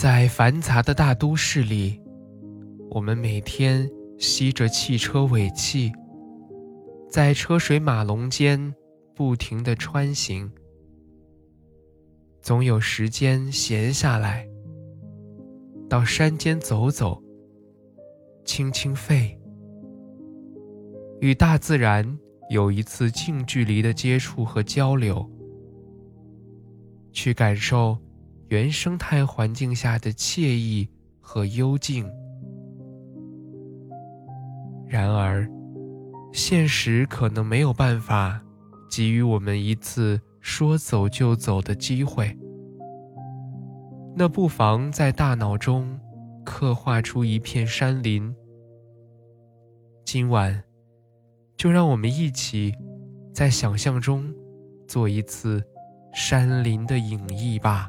在繁杂的大都市里，我们每天吸着汽车尾气，在车水马龙间不停地穿行。总有时间闲下来，到山间走走，清清肺，与大自然有一次近距离的接触和交流，去感受。原生态环境下的惬意和幽静。然而，现实可能没有办法给予我们一次说走就走的机会。那不妨在大脑中刻画出一片山林。今晚，就让我们一起在想象中做一次山林的影绎吧。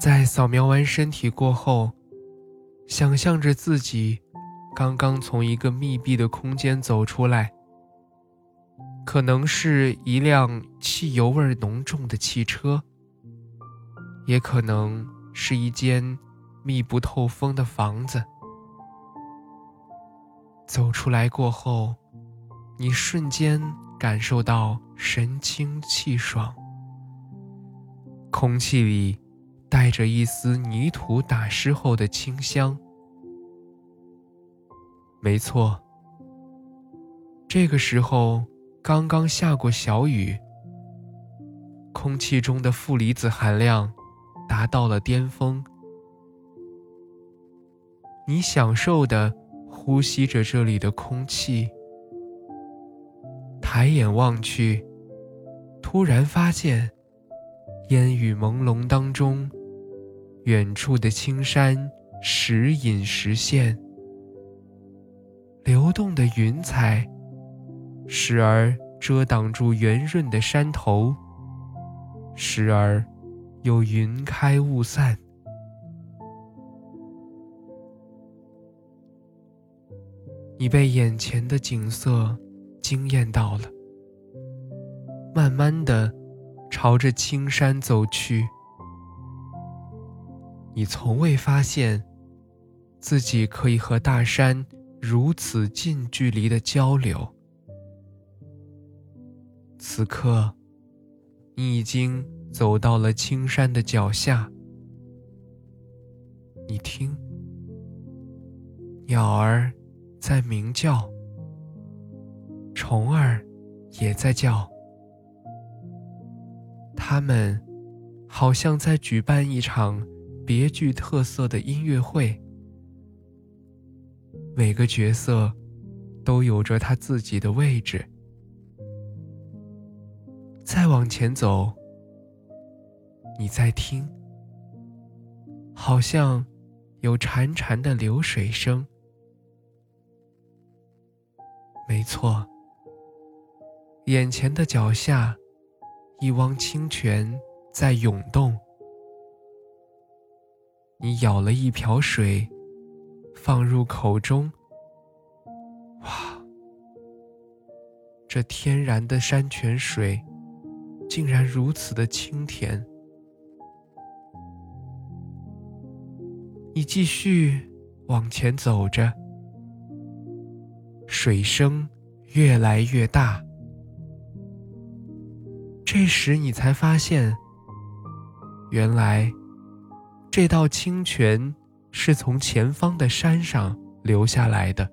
在扫描完身体过后，想象着自己刚刚从一个密闭的空间走出来，可能是一辆汽油味浓重的汽车，也可能是一间密不透风的房子。走出来过后，你瞬间感受到神清气爽，空气里带着一丝泥土打湿后的清香。没错，这个时候刚刚下过小雨，空气中的负离子含量达到了巅峰，你享受的。呼吸着这里的空气，抬眼望去，突然发现，烟雨朦胧当中，远处的青山时隐时现，流动的云彩，时而遮挡住圆润的山头，时而又云开雾散。你被眼前的景色惊艳到了，慢慢的朝着青山走去。你从未发现自己可以和大山如此近距离的交流。此刻，你已经走到了青山的脚下。你听，鸟儿。在鸣叫，虫儿也在叫，它们好像在举办一场别具特色的音乐会。每个角色都有着他自己的位置。再往前走，你在听，好像有潺潺的流水声。没错，眼前的脚下，一汪清泉在涌动。你舀了一瓢水，放入口中。哇，这天然的山泉水，竟然如此的清甜。你继续往前走着。水声越来越大，这时你才发现，原来这道清泉是从前方的山上流下来的。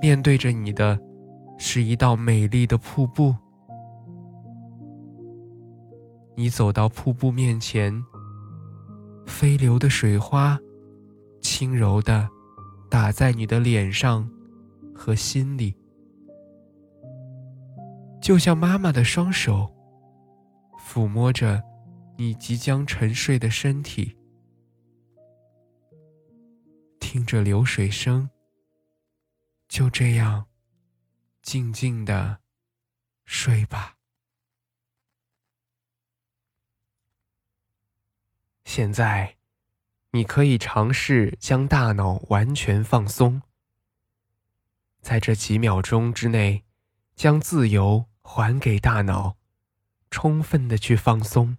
面对着你的，是一道美丽的瀑布。你走到瀑布面前，飞流的水花，轻柔的。打在你的脸上和心里，就像妈妈的双手抚摸着你即将沉睡的身体，听着流水声，就这样静静的睡吧。现在。你可以尝试将大脑完全放松，在这几秒钟之内，将自由还给大脑，充分的去放松，